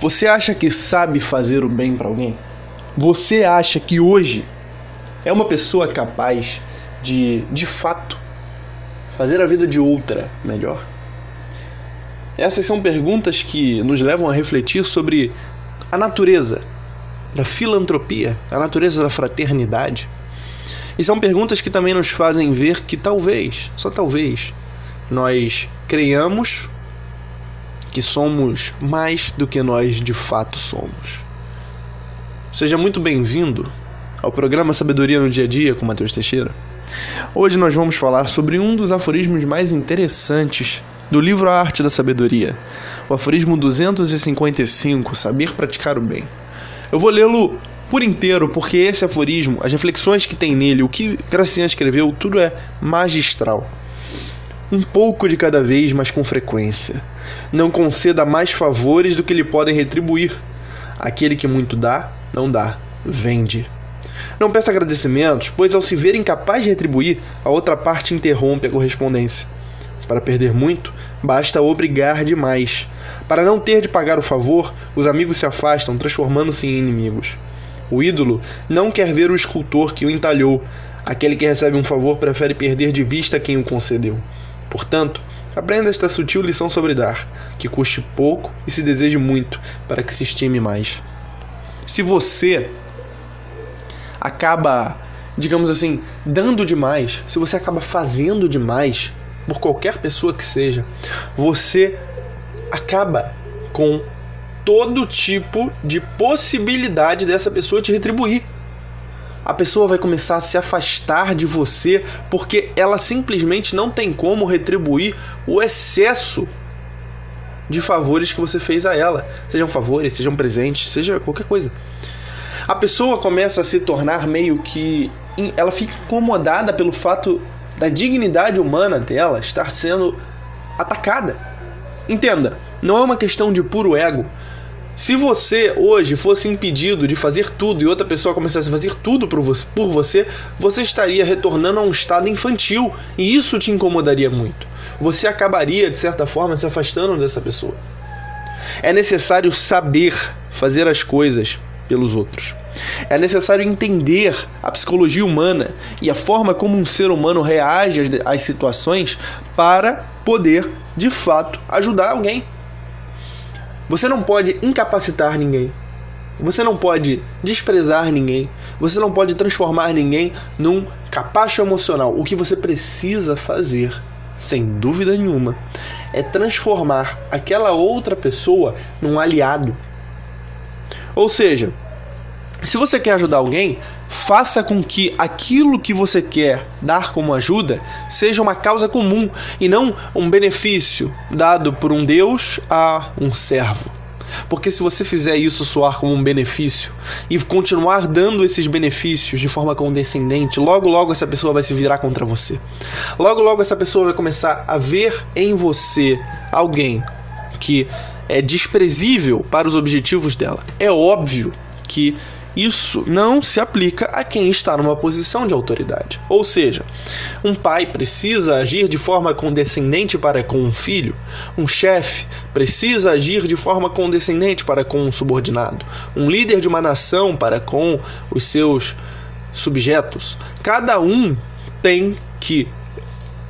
Você acha que sabe fazer o bem para alguém? Você acha que hoje é uma pessoa capaz de, de fato, fazer a vida de outra melhor? Essas são perguntas que nos levam a refletir sobre a natureza da filantropia, a natureza da fraternidade. E são perguntas que também nos fazem ver que talvez, só talvez, nós creiamos que somos mais do que nós de fato somos. Seja muito bem-vindo ao programa Sabedoria no Dia a Dia com Matheus Teixeira. Hoje nós vamos falar sobre um dos aforismos mais interessantes do livro A Arte da Sabedoria, o aforismo 255, Saber Praticar o Bem. Eu vou lê-lo por inteiro, porque esse aforismo, as reflexões que tem nele, o que Gracian escreveu, tudo é magistral. Um pouco de cada vez, mas com frequência. Não conceda mais favores do que lhe podem retribuir. Aquele que muito dá, não dá, vende. Não peça agradecimentos, pois ao se ver incapaz de retribuir, a outra parte interrompe a correspondência. Para perder muito, basta obrigar demais. Para não ter de pagar o favor, os amigos se afastam, transformando-se em inimigos. O ídolo não quer ver o escultor que o entalhou. Aquele que recebe um favor prefere perder de vista quem o concedeu. Portanto, aprenda esta sutil lição sobre dar, que custe pouco e se deseje muito, para que se estime mais. Se você acaba, digamos assim, dando demais, se você acaba fazendo demais, por qualquer pessoa que seja, você acaba com todo tipo de possibilidade dessa pessoa te retribuir. A pessoa vai começar a se afastar de você porque ela simplesmente não tem como retribuir o excesso de favores que você fez a ela. Sejam favores, sejam presentes, seja qualquer coisa. A pessoa começa a se tornar meio que. Ela fica incomodada pelo fato da dignidade humana dela estar sendo atacada. Entenda, não é uma questão de puro ego. Se você hoje fosse impedido de fazer tudo e outra pessoa começasse a fazer tudo por você, você estaria retornando a um estado infantil e isso te incomodaria muito. Você acabaria, de certa forma, se afastando dessa pessoa. É necessário saber fazer as coisas pelos outros. É necessário entender a psicologia humana e a forma como um ser humano reage às situações para poder, de fato, ajudar alguém. Você não pode incapacitar ninguém. Você não pode desprezar ninguém. Você não pode transformar ninguém num capacho emocional. O que você precisa fazer, sem dúvida nenhuma, é transformar aquela outra pessoa num aliado ou seja, se você quer ajudar alguém, faça com que aquilo que você quer dar como ajuda seja uma causa comum e não um benefício dado por um Deus a um servo. Porque se você fizer isso soar como um benefício e continuar dando esses benefícios de forma condescendente, logo logo essa pessoa vai se virar contra você. Logo logo essa pessoa vai começar a ver em você alguém que é desprezível para os objetivos dela. É óbvio que isso não se aplica a quem está numa posição de autoridade. Ou seja, um pai precisa agir de forma condescendente para com um filho, um chefe precisa agir de forma condescendente para com um subordinado, um líder de uma nação para com os seus subjetos. Cada um tem que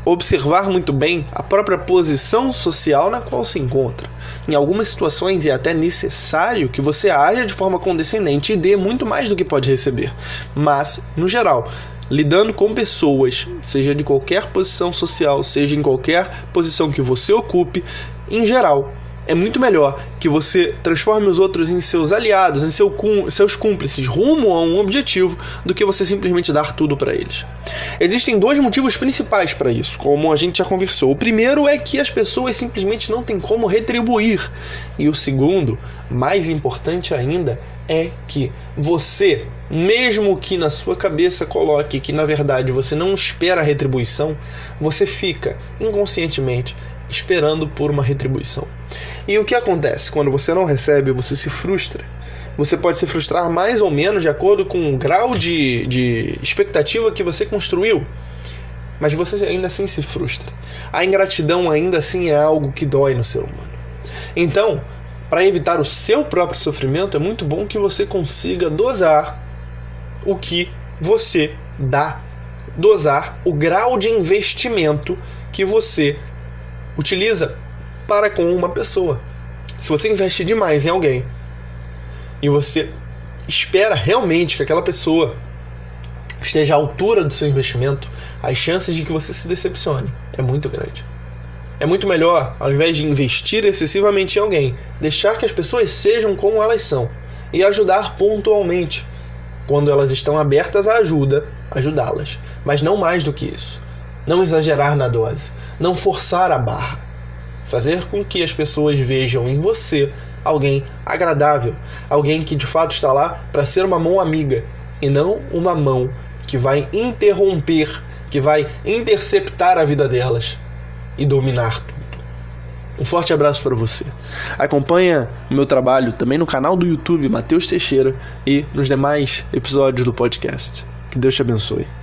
observar muito bem a própria posição social na qual se encontra. Em algumas situações é até necessário que você haja de forma condescendente e dê muito mais do que pode receber. Mas, no geral, lidando com pessoas, seja de qualquer posição social, seja em qualquer posição que você ocupe, em geral, é muito melhor que você transforme os outros em seus aliados, em seu, seus cúmplices, rumo a um objetivo, do que você simplesmente dar tudo para eles. Existem dois motivos principais para isso, como a gente já conversou. O primeiro é que as pessoas simplesmente não têm como retribuir, e o segundo, mais importante ainda, é que você, mesmo que na sua cabeça coloque que na verdade você não espera a retribuição, você fica inconscientemente esperando por uma retribuição. E o que acontece? Quando você não recebe, você se frustra. Você pode se frustrar mais ou menos de acordo com o grau de, de expectativa que você construiu. Mas você ainda assim se frustra. A ingratidão ainda assim é algo que dói no ser humano. Então, para evitar o seu próprio sofrimento, é muito bom que você consiga dosar o que você dá, dosar o grau de investimento que você utiliza para com uma pessoa. Se você investe demais em alguém e você espera realmente que aquela pessoa esteja à altura do seu investimento, as chances de que você se decepcione é muito grande. É muito melhor, ao invés de investir excessivamente em alguém, deixar que as pessoas sejam como elas são e ajudar pontualmente. Quando elas estão abertas à ajuda, ajudá-las. Mas não mais do que isso. Não exagerar na dose. Não forçar a barra. Fazer com que as pessoas vejam em você alguém agradável, alguém que de fato está lá para ser uma mão amiga e não uma mão que vai interromper, que vai interceptar a vida delas e dominar tudo. Um forte abraço para você. Acompanha o meu trabalho também no canal do YouTube Matheus Teixeira e nos demais episódios do podcast. Que Deus te abençoe.